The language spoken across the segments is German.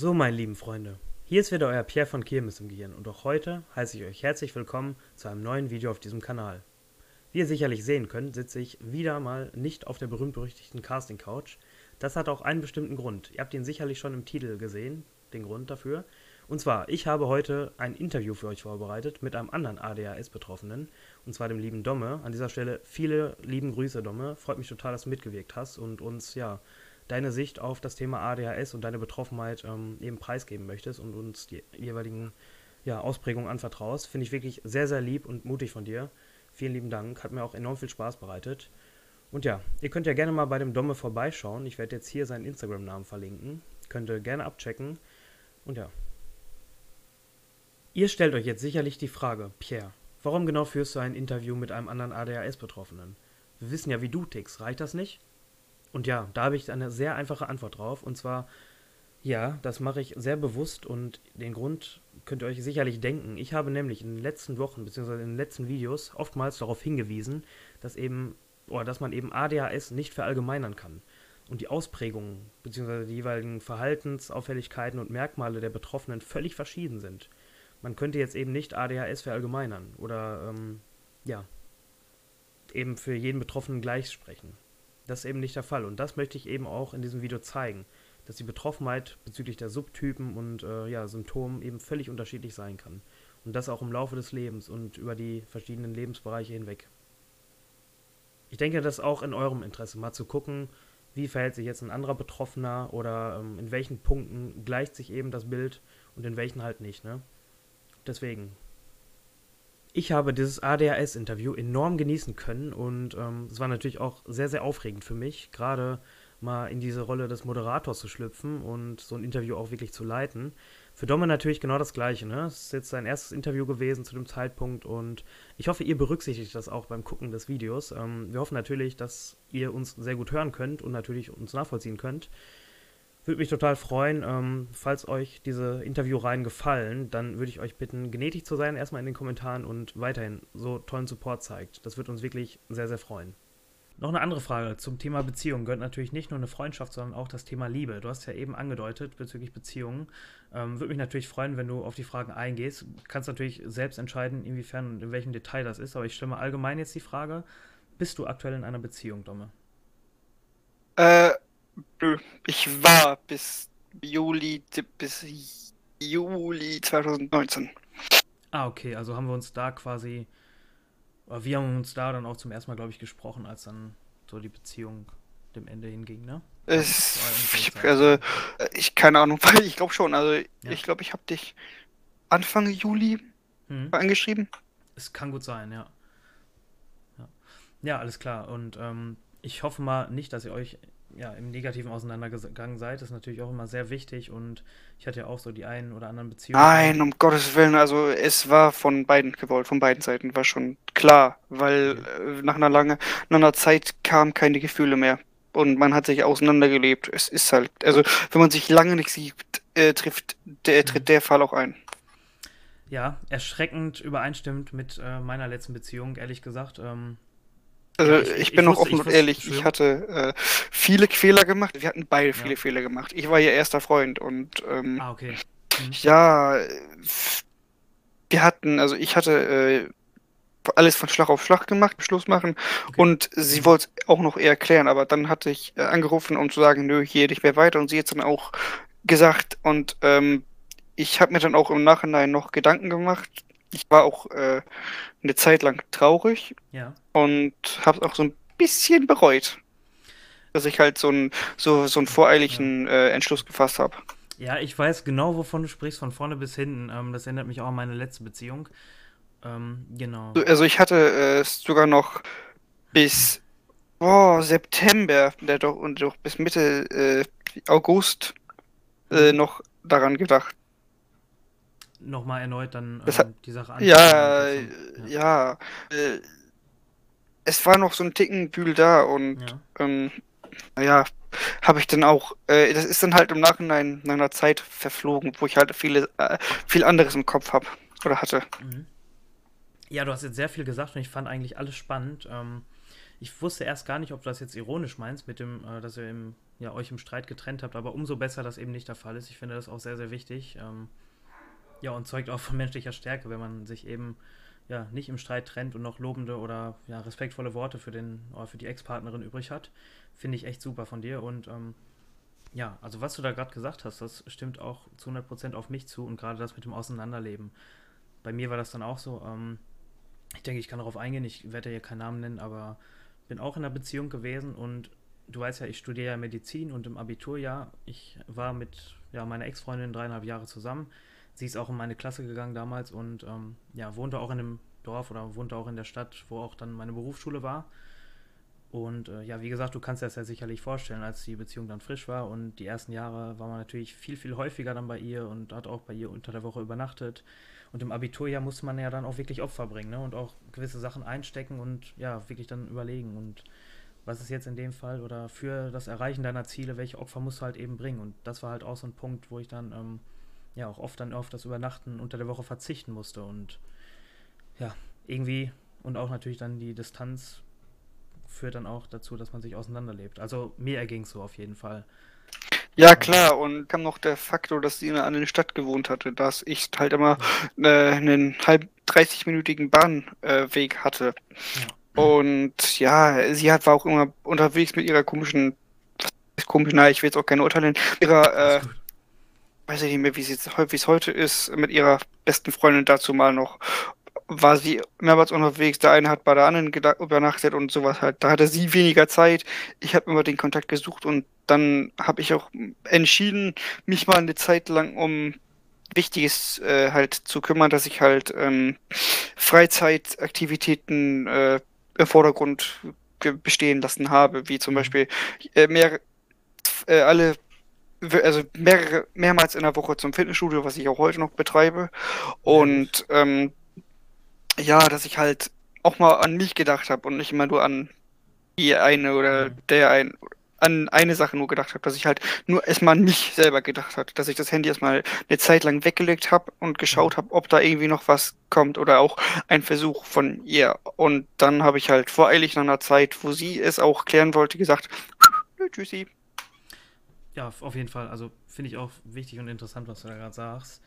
So, meine lieben Freunde, hier ist wieder euer Pierre von Kirmes im Gehirn und auch heute heiße ich euch herzlich willkommen zu einem neuen Video auf diesem Kanal. Wie ihr sicherlich sehen könnt, sitze ich wieder mal nicht auf der berühmt-berüchtigten Casting-Couch. Das hat auch einen bestimmten Grund. Ihr habt ihn sicherlich schon im Titel gesehen, den Grund dafür. Und zwar, ich habe heute ein Interview für euch vorbereitet mit einem anderen ADHS-Betroffenen, und zwar dem lieben Domme. An dieser Stelle viele lieben Grüße, Domme. Freut mich total, dass du mitgewirkt hast und uns, ja, deine Sicht auf das Thema ADHS und deine Betroffenheit ähm, eben preisgeben möchtest und uns die jeweiligen ja, Ausprägungen anvertraust. Finde ich wirklich sehr, sehr lieb und mutig von dir. Vielen lieben Dank. Hat mir auch enorm viel Spaß bereitet. Und ja, ihr könnt ja gerne mal bei dem Domme vorbeischauen. Ich werde jetzt hier seinen Instagram-Namen verlinken. Könnt ihr gerne abchecken. Und ja, Ihr stellt euch jetzt sicherlich die Frage, Pierre, warum genau führst du ein Interview mit einem anderen ADHS-Betroffenen? Wir wissen ja, wie du tickst, reicht das nicht? Und ja, da habe ich eine sehr einfache Antwort drauf. Und zwar, ja, das mache ich sehr bewusst und den Grund könnt ihr euch sicherlich denken. Ich habe nämlich in den letzten Wochen bzw. in den letzten Videos oftmals darauf hingewiesen, dass eben, oder dass man eben ADHS nicht verallgemeinern kann. Und die Ausprägungen bzw. die jeweiligen Verhaltensauffälligkeiten und Merkmale der Betroffenen völlig verschieden sind man könnte jetzt eben nicht ADHS verallgemeinern oder ähm, ja, eben für jeden Betroffenen gleich sprechen. Das ist eben nicht der Fall. Und das möchte ich eben auch in diesem Video zeigen, dass die Betroffenheit bezüglich der Subtypen und äh, ja, Symptomen eben völlig unterschiedlich sein kann. Und das auch im Laufe des Lebens und über die verschiedenen Lebensbereiche hinweg. Ich denke, das ist auch in eurem Interesse, mal zu gucken, wie verhält sich jetzt ein anderer Betroffener oder ähm, in welchen Punkten gleicht sich eben das Bild und in welchen halt nicht. Ne? Deswegen. Ich habe dieses ADHS-Interview enorm genießen können und ähm, es war natürlich auch sehr, sehr aufregend für mich, gerade mal in diese Rolle des Moderators zu schlüpfen und so ein Interview auch wirklich zu leiten. Für Domme natürlich genau das Gleiche. Ne? Es ist jetzt sein erstes Interview gewesen zu dem Zeitpunkt und ich hoffe, ihr berücksichtigt das auch beim Gucken des Videos. Ähm, wir hoffen natürlich, dass ihr uns sehr gut hören könnt und natürlich uns nachvollziehen könnt. Würde mich total freuen, ähm, falls euch diese Interviewreihen gefallen, dann würde ich euch bitten, gnädig zu sein, erstmal in den Kommentaren und weiterhin so tollen Support zeigt. Das würde uns wirklich sehr, sehr freuen. Noch eine andere Frage zum Thema Beziehung gehört natürlich nicht nur eine Freundschaft, sondern auch das Thema Liebe. Du hast ja eben angedeutet bezüglich Beziehungen. Ähm, würde mich natürlich freuen, wenn du auf die Fragen eingehst. Kannst natürlich selbst entscheiden, inwiefern und in welchem Detail das ist, aber ich stelle mal allgemein jetzt die Frage: Bist du aktuell in einer Beziehung, Domme? Äh, ich war bis Juli, bis Juli 2019. Ah, okay, also haben wir uns da quasi, wir haben uns da dann auch zum ersten Mal, glaube ich, gesprochen, als dann so die Beziehung dem Ende hinging, ne? Es, ich, also, äh, ich, keine Ahnung, ich glaube schon, also, ja. ich glaube, ich habe dich Anfang Juli hm. angeschrieben. Es kann gut sein, ja. Ja, ja alles klar, und ähm, ich hoffe mal nicht, dass ihr euch ja, im Negativen auseinandergegangen seid, ist natürlich auch immer sehr wichtig und ich hatte ja auch so die einen oder anderen Beziehungen. Nein, um Gottes Willen, also es war von beiden gewollt, von beiden Seiten war schon klar, weil okay. Äh, nach einer langen, nach einer Zeit kamen keine Gefühle mehr und man hat sich auseinandergelebt. Es ist halt, also wenn man sich lange nicht sieht, äh, trifft, der, tritt mhm. der Fall auch ein. Ja, erschreckend übereinstimmt mit äh, meiner letzten Beziehung, ehrlich gesagt. Ähm, also ich, ich, bin ich noch offen und ehrlich, ich hatte äh, viele Fehler gemacht. Wir hatten beide viele ja. Fehler gemacht. Ich war ihr erster Freund und ähm, ah, okay. Mhm. ja, wir hatten, also ich hatte äh, alles von Schlag auf Schlag gemacht, Schluss machen okay. und sie wollte es auch noch eher klären, aber dann hatte ich äh, angerufen, um zu sagen, nö, hier nicht mehr weiter und sie hat dann auch gesagt und ähm, ich habe mir dann auch im Nachhinein noch Gedanken gemacht, ich war auch äh, eine Zeit lang traurig ja. und habe es auch so ein bisschen bereut, dass ich halt so, ein, so, so einen voreiligen äh, Entschluss gefasst habe. Ja, ich weiß genau, wovon du sprichst, von vorne bis hinten. Ähm, das erinnert mich auch an meine letzte Beziehung. Ähm, genau. Also ich hatte äh, sogar noch bis oh, September der doch, und doch bis Mitte äh, August äh, mhm. noch daran gedacht, nochmal erneut dann ähm, die Sache anschauen. Ja, ja, ja. Äh, es war noch so ein Tickenbühl da und ja, ähm, naja, habe ich dann auch, äh, das ist dann halt im Nachhinein nach einer Zeit verflogen, wo ich halt viele, äh, viel anderes im Kopf habe oder hatte. Mhm. Ja, du hast jetzt sehr viel gesagt und ich fand eigentlich alles spannend. Ähm, ich wusste erst gar nicht, ob du das jetzt ironisch meinst, mit dem, äh, dass wir im ja, euch im Streit getrennt habt, aber umso besser, dass eben nicht der Fall ist. Ich finde das auch sehr, sehr wichtig. Ähm, ja, und zeugt auch von menschlicher Stärke, wenn man sich eben ja, nicht im Streit trennt und noch lobende oder ja, respektvolle Worte für, den, für die Ex-Partnerin übrig hat. Finde ich echt super von dir. Und ähm, ja, also was du da gerade gesagt hast, das stimmt auch zu 100% auf mich zu und gerade das mit dem Auseinanderleben. Bei mir war das dann auch so, ähm, ich denke, ich kann darauf eingehen, ich werde hier keinen Namen nennen, aber bin auch in einer Beziehung gewesen und du weißt ja, ich studiere ja Medizin und im Abiturjahr, ich war mit ja, meiner Ex-Freundin dreieinhalb Jahre zusammen sie ist auch in meine Klasse gegangen damals und ähm, ja, wohnte auch in einem Dorf oder wohnte auch in der Stadt, wo auch dann meine Berufsschule war. Und äh, ja, wie gesagt, du kannst dir das ja sicherlich vorstellen, als die Beziehung dann frisch war und die ersten Jahre war man natürlich viel, viel häufiger dann bei ihr und hat auch bei ihr unter der Woche übernachtet. Und im Abiturjahr musste man ja dann auch wirklich Opfer bringen ne? und auch gewisse Sachen einstecken und ja, wirklich dann überlegen. Und was ist jetzt in dem Fall oder für das Erreichen deiner Ziele, welche Opfer musst du halt eben bringen? Und das war halt auch so ein Punkt, wo ich dann ähm, ja auch oft dann auf das Übernachten unter der Woche verzichten musste und ja, irgendwie und auch natürlich dann die Distanz führt dann auch dazu, dass man sich auseinanderlebt. Also mir erging es so auf jeden Fall. Ja, klar, und kam noch der Faktor, dass sie in einer anderen Stadt gewohnt hatte, dass ich halt immer äh, einen halb 30-minütigen Bahnweg äh, hatte. Ja. Und ja, sie hat, war auch immer unterwegs mit ihrer komischen, komisch, nein, ich will jetzt auch keine urteilen, ihrer äh, weiß ich nicht mehr, wie es heute ist, mit ihrer besten Freundin dazu mal noch war sie mehrmals unterwegs. Der eine hat bei der anderen übernachtet und sowas halt. Da hatte sie weniger Zeit. Ich habe immer den Kontakt gesucht und dann habe ich auch entschieden, mich mal eine Zeit lang um Wichtiges äh, halt zu kümmern, dass ich halt ähm, Freizeitaktivitäten äh, im Vordergrund bestehen lassen habe, wie zum mhm. Beispiel äh, mehr äh, alle also mehrere, mehrmals in der Woche zum Fitnessstudio, was ich auch heute noch betreibe. Und ähm, ja, dass ich halt auch mal an mich gedacht habe und nicht immer nur an die eine oder der ein an eine Sache nur gedacht habe, dass ich halt nur erstmal an mich selber gedacht habe, dass ich das Handy erstmal eine Zeit lang weggelegt habe und geschaut habe, ob da irgendwie noch was kommt oder auch ein Versuch von ihr. Und dann habe ich halt voreilig nach einer Zeit, wo sie es auch klären wollte, gesagt, tschüssi, ja, auf jeden Fall. Also finde ich auch wichtig und interessant, was du da gerade sagst.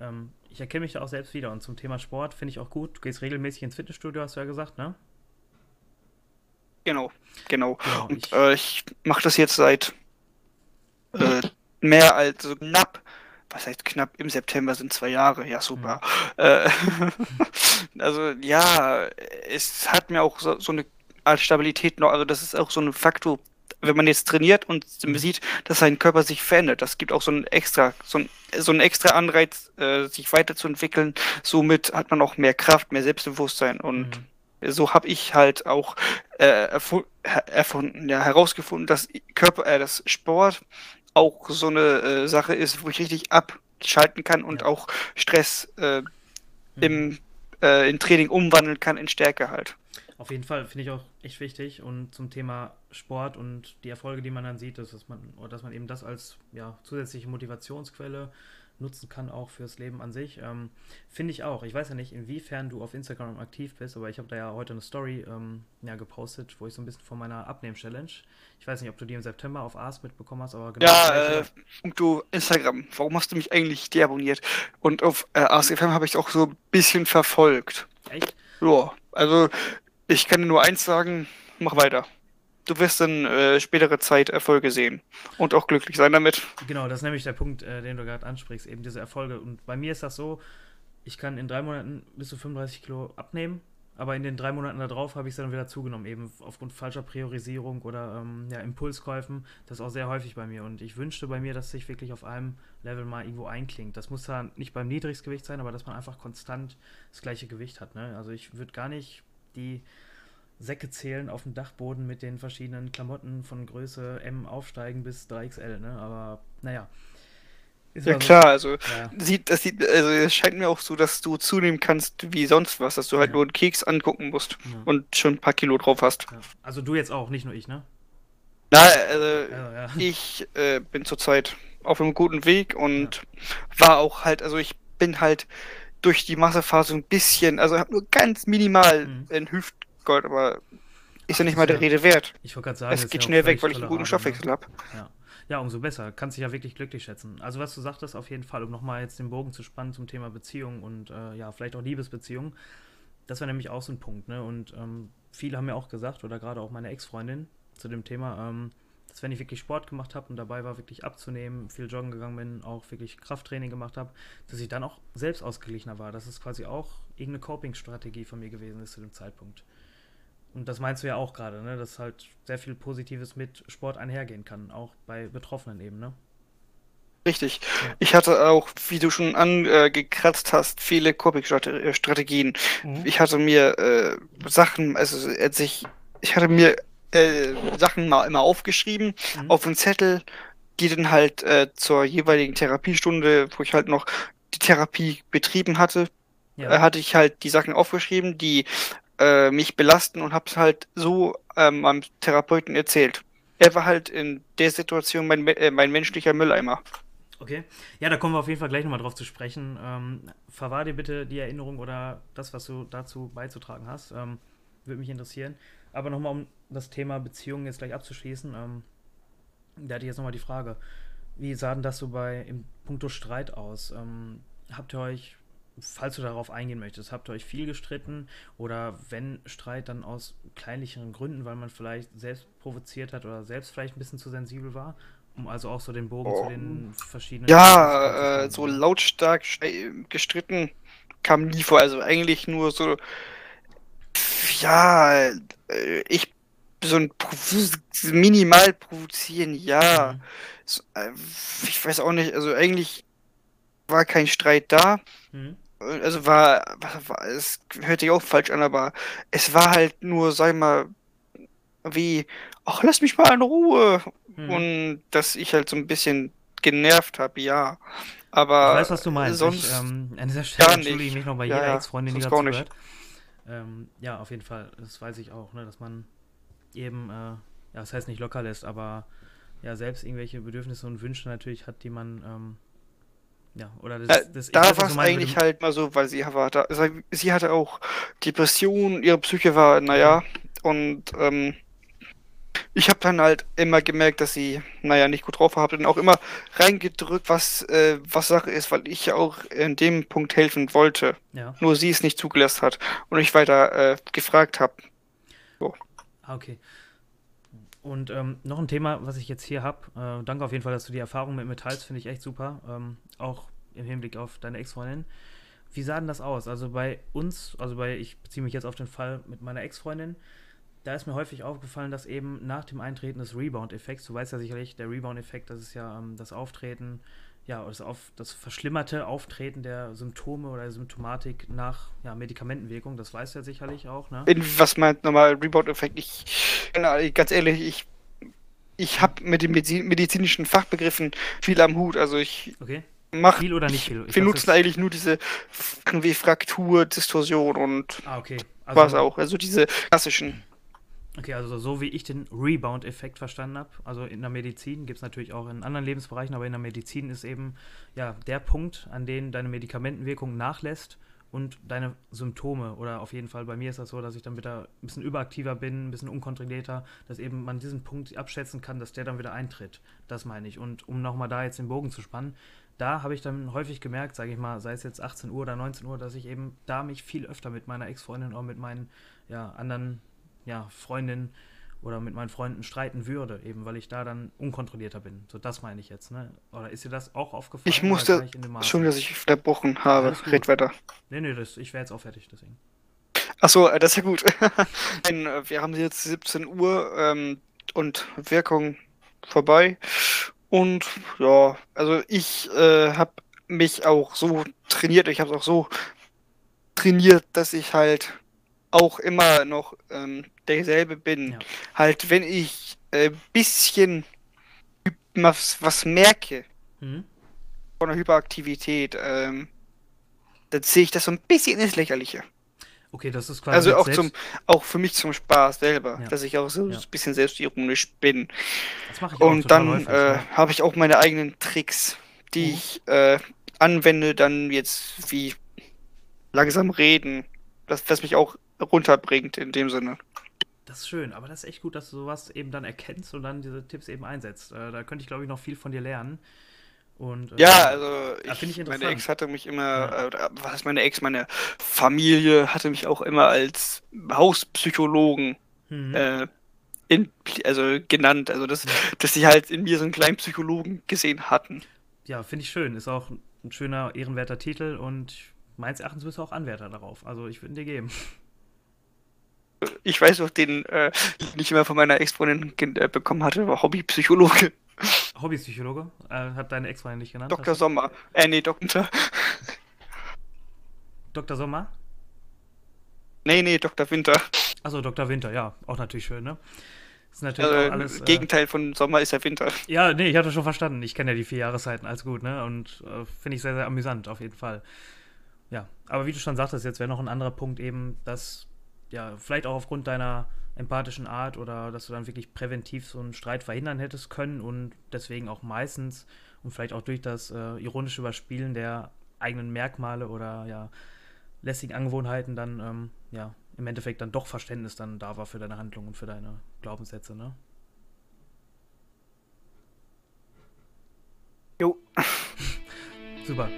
Ähm, ich erkenne mich da auch selbst wieder. Und zum Thema Sport finde ich auch gut. Du gehst regelmäßig ins Fitnessstudio, hast du ja gesagt, ne? Genau, genau. genau und ich, äh, ich mache das jetzt seit äh, mehr als so knapp, was heißt knapp, im September sind zwei Jahre, ja super. Ja. Äh, also ja, es hat mir auch so, so eine Art Stabilität noch, also das ist auch so ein Faktor, wenn man jetzt trainiert und mhm. sieht, dass sein Körper sich verändert, das gibt auch so einen extra, so einen, so einen extra Anreiz, äh, sich weiterzuentwickeln. Somit hat man auch mehr Kraft, mehr Selbstbewusstsein und mhm. so habe ich halt auch äh, erfunden, ja, herausgefunden, dass Körper, äh, dass Sport auch so eine äh, Sache ist, wo ich richtig abschalten kann und ja. auch Stress äh, mhm. im äh, in Training umwandeln kann in Stärke halt. Auf jeden Fall finde ich auch echt wichtig und zum Thema Sport und die Erfolge, die man dann sieht, dass man, dass man eben das als ja, zusätzliche Motivationsquelle nutzen kann, auch fürs Leben an sich. Ähm, Finde ich auch. Ich weiß ja nicht, inwiefern du auf Instagram aktiv bist, aber ich habe da ja heute eine Story ähm, ja, gepostet, wo ich so ein bisschen von meiner Abnehm-Challenge. Ich weiß nicht, ob du die im September auf Ars mitbekommen hast, aber genau. Ja, äh, und du, Instagram, warum hast du mich eigentlich deabonniert? Und auf äh, Ars FM habe ich auch so ein bisschen verfolgt. Echt? Ja, also ich kann nur eins sagen, mach weiter. Du wirst in äh, spätere Zeit Erfolge sehen und auch glücklich sein damit. Genau, das ist nämlich der Punkt, äh, den du gerade ansprichst, eben diese Erfolge. Und bei mir ist das so, ich kann in drei Monaten bis zu 35 Kilo abnehmen, aber in den drei Monaten darauf habe ich es dann wieder zugenommen, eben aufgrund falscher Priorisierung oder ähm, ja, Impulskäufen. Das ist auch sehr häufig bei mir. Und ich wünschte bei mir, dass sich wirklich auf einem Level mal irgendwo einklingt. Das muss dann nicht beim Niedrigstgewicht sein, aber dass man einfach konstant das gleiche Gewicht hat. Ne? Also ich würde gar nicht die Säcke zählen auf dem Dachboden mit den verschiedenen Klamotten von Größe M aufsteigen bis 3XL, ne? Aber naja. Ist ja klar, so. also ja. sieht, das sieht, also es scheint mir auch so, dass du zunehmen kannst wie sonst was, dass du halt ja. nur einen Keks angucken musst ja. und schon ein paar Kilo drauf hast. Also du jetzt auch, nicht nur ich, ne? Na, also ich äh, bin zurzeit auf einem guten Weg und war auch halt, also ich bin halt durch die Massephase ein bisschen, also habe nur ganz minimal mhm. in Hüftgold, aber ist ja nicht mal der Rede wert. Ich wollte gerade sagen, es geht schnell weg, weil ich einen guten Stoffwechsel ne? habe. Ja. ja, umso besser. Kannst dich ja wirklich glücklich schätzen. Also, was du sagtest, auf jeden Fall, um nochmal jetzt den Bogen zu spannen zum Thema Beziehung und äh, ja, vielleicht auch Liebesbeziehung. Das war nämlich auch so ein Punkt, ne? Und ähm, viele haben mir auch gesagt, oder gerade auch meine Ex-Freundin zu dem Thema, ähm, dass wenn ich wirklich Sport gemacht habe und dabei war, wirklich abzunehmen, viel joggen gegangen bin, auch wirklich Krafttraining gemacht habe, dass ich dann auch selbst ausgeglichener war. Das ist quasi auch irgendeine Coping-Strategie von mir gewesen ist zu dem Zeitpunkt. Und das meinst du ja auch gerade, ne? dass halt sehr viel Positives mit Sport einhergehen kann, auch bei Betroffenen eben, ne? Richtig. Ja. Ich hatte auch, wie du schon angekratzt hast, viele Coping-Strategien. Mhm. Ich hatte mir äh, Sachen, also als ich, ich hatte mir äh, Sachen mal immer aufgeschrieben mhm. auf einen Zettel, die dann halt äh, zur jeweiligen Therapiestunde, wo ich halt noch die Therapie betrieben hatte, ja. äh, hatte ich halt die Sachen aufgeschrieben, die äh, mich belasten und hab's halt so ähm, meinem Therapeuten erzählt. Er war halt in der Situation mein, äh, mein menschlicher Mülleimer. Okay. Ja, da kommen wir auf jeden Fall gleich nochmal drauf zu sprechen. Ähm, verwahr dir bitte die Erinnerung oder das, was du dazu beizutragen hast. Ähm, würde mich interessieren. Aber nochmal, um das Thema Beziehungen jetzt gleich abzuschließen, ähm, da hatte ich jetzt nochmal die Frage, wie sah denn das so bei im Punkto Streit aus? Ähm, habt ihr euch, falls du darauf eingehen möchtest, habt ihr euch viel gestritten oder wenn Streit dann aus kleinlicheren Gründen, weil man vielleicht selbst provoziert hat oder selbst vielleicht ein bisschen zu sensibel war? Um also auch so den Bogen oh. zu den verschiedenen. Ja, äh, so lautstark gestritten kam nie vor. Also eigentlich nur so ja, äh, ich so ein minimal provozieren, ja. Mhm. So, äh, ich weiß auch nicht, also eigentlich war kein Streit da. Mhm. Also war, war, es hört sich auch falsch an, aber es war halt nur, sag mal, wie, ach, lass mich mal in Ruhe. Mhm. Und dass ich halt so ein bisschen genervt habe, ja. Aber ich weiß, was du meinst. Sonst ich, ähm, an dieser Stelle entschuldige ich mich noch bei ja, jeder Ex-Freundin, die dazu hört. Ähm, ja, auf jeden Fall. Das weiß ich auch, ne, dass man eben, äh, ja, das heißt nicht locker lässt, aber ja, selbst irgendwelche Bedürfnisse und Wünsche natürlich hat, die man, ähm, ja, oder das, äh, das Da war es eigentlich halt mal so, weil sie war da, sie hatte auch Depressionen, ihre Psyche war, naja, und ähm, ich habe dann halt immer gemerkt, dass sie, naja, nicht gut drauf war, habe dann auch immer reingedrückt, was, äh, was Sache ist, weil ich ja auch in dem Punkt helfen wollte. Ja. Nur sie es nicht zugelassen hat und ich weiter äh, gefragt habe. So. Ah, okay. Und ähm, noch ein Thema, was ich jetzt hier habe. Äh, danke auf jeden Fall, dass du die Erfahrung mit mir teilst, finde ich echt super. Ähm, auch im Hinblick auf deine Ex-Freundin. Wie sah denn das aus? Also bei uns, also bei, ich beziehe mich jetzt auf den Fall mit meiner Ex-Freundin, da ist mir häufig aufgefallen, dass eben nach dem Eintreten des Rebound-Effekts, du weißt ja sicherlich, der Rebound-Effekt, das ist ja ähm, das Auftreten, ja, das, auf, das verschlimmerte Auftreten der Symptome oder der Symptomatik nach ja, Medikamentenwirkung, das weißt du ja sicherlich auch, ne? Was meint nochmal Rebound-Effekt? Ich, ganz ehrlich, ich, ich habe mit den medizinischen Fachbegriffen viel am Hut, also ich okay. mach, viel oder nicht viel? Ich wir nutzen eigentlich nur diese wie Fraktur, Distorsion und ah, okay. also, was auch, also diese klassischen Okay, also so wie ich den Rebound-Effekt verstanden habe, also in der Medizin gibt es natürlich auch in anderen Lebensbereichen, aber in der Medizin ist eben ja der Punkt, an dem deine Medikamentenwirkung nachlässt und deine Symptome, oder auf jeden Fall bei mir ist das so, dass ich dann wieder ein bisschen überaktiver bin, ein bisschen unkontrollierter, dass eben man diesen Punkt abschätzen kann, dass der dann wieder eintritt. Das meine ich. Und um nochmal da jetzt den Bogen zu spannen, da habe ich dann häufig gemerkt, sage ich mal, sei es jetzt 18 Uhr oder 19 Uhr, dass ich eben da mich viel öfter mit meiner Ex-Freundin oder mit meinen ja, anderen ja, Freundin oder mit meinen Freunden streiten würde, eben weil ich da dann unkontrollierter bin. So, das meine ich jetzt, ne? Oder ist dir das auch aufgefallen? Ich musste schon, dass ich verbrochen habe. Red weiter. Nee, nee, das, ich wäre jetzt auch fertig, deswegen. Achso, äh, das ist ja gut. Äh, wir haben jetzt 17 Uhr ähm, und Wirkung vorbei. Und ja, also ich äh, habe mich auch so trainiert, ich habe es auch so trainiert, dass ich halt auch immer noch ähm, derselbe bin. Ja. Halt, wenn ich ein äh, bisschen was, was merke mhm. von der Hyperaktivität, ähm, dann sehe ich das so ein bisschen ins Lächerliche. Okay, das ist quasi. Also auch zum, auch für mich zum Spaß selber, ja. dass ich auch so ja. ein bisschen selbstironisch bin. Das mache ich auch Und dann häufig, äh, ja. habe ich auch meine eigenen Tricks, die mhm. ich äh, anwende, dann jetzt wie langsam reden, das, was mich auch runterbringt in dem Sinne. Das ist schön, aber das ist echt gut, dass du sowas eben dann erkennst und dann diese Tipps eben einsetzt. Äh, da könnte ich, glaube ich, noch viel von dir lernen. Und, äh, ja, also ich, ich meine Ex hatte mich immer, ja. äh, was heißt meine Ex, meine Familie hatte mich auch immer als Hauspsychologen mhm. äh, in, also genannt. Also dass, mhm. dass sie halt in mir so einen kleinen Psychologen gesehen hatten. Ja, finde ich schön. Ist auch ein schöner, ehrenwerter Titel und meines Erachtens bist du auch Anwärter darauf. Also ich würde ihn dir geben. Ich weiß auch, den, äh, den ich immer von meiner Ex-Freundin äh, bekommen hatte, war Hobbypsychologe. Hobbypsychologe? Äh, hat deine Ex-Freundin nicht genannt? Dr. Sommer. Äh, nee, Dr. Dr. Sommer? Nee, nee, Dr. Winter. Achso, Dr. Winter, ja, auch natürlich schön, ne? Das ist natürlich also, alles. Äh, Gegenteil von Sommer ist ja Winter. Ja, nee, ich hatte schon verstanden. Ich kenne ja die vier Jahreszeiten als gut, ne? Und äh, finde ich sehr, sehr amüsant, auf jeden Fall. Ja, aber wie du schon sagtest, jetzt wäre noch ein anderer Punkt eben, dass, ja, vielleicht auch aufgrund deiner empathischen Art oder dass du dann wirklich präventiv so einen Streit verhindern hättest können und deswegen auch meistens und vielleicht auch durch das äh, ironische Überspielen der eigenen Merkmale oder ja lästigen Angewohnheiten dann ähm, ja im Endeffekt dann doch Verständnis dann da war für deine Handlung und für deine Glaubenssätze, ne? Jo. Super.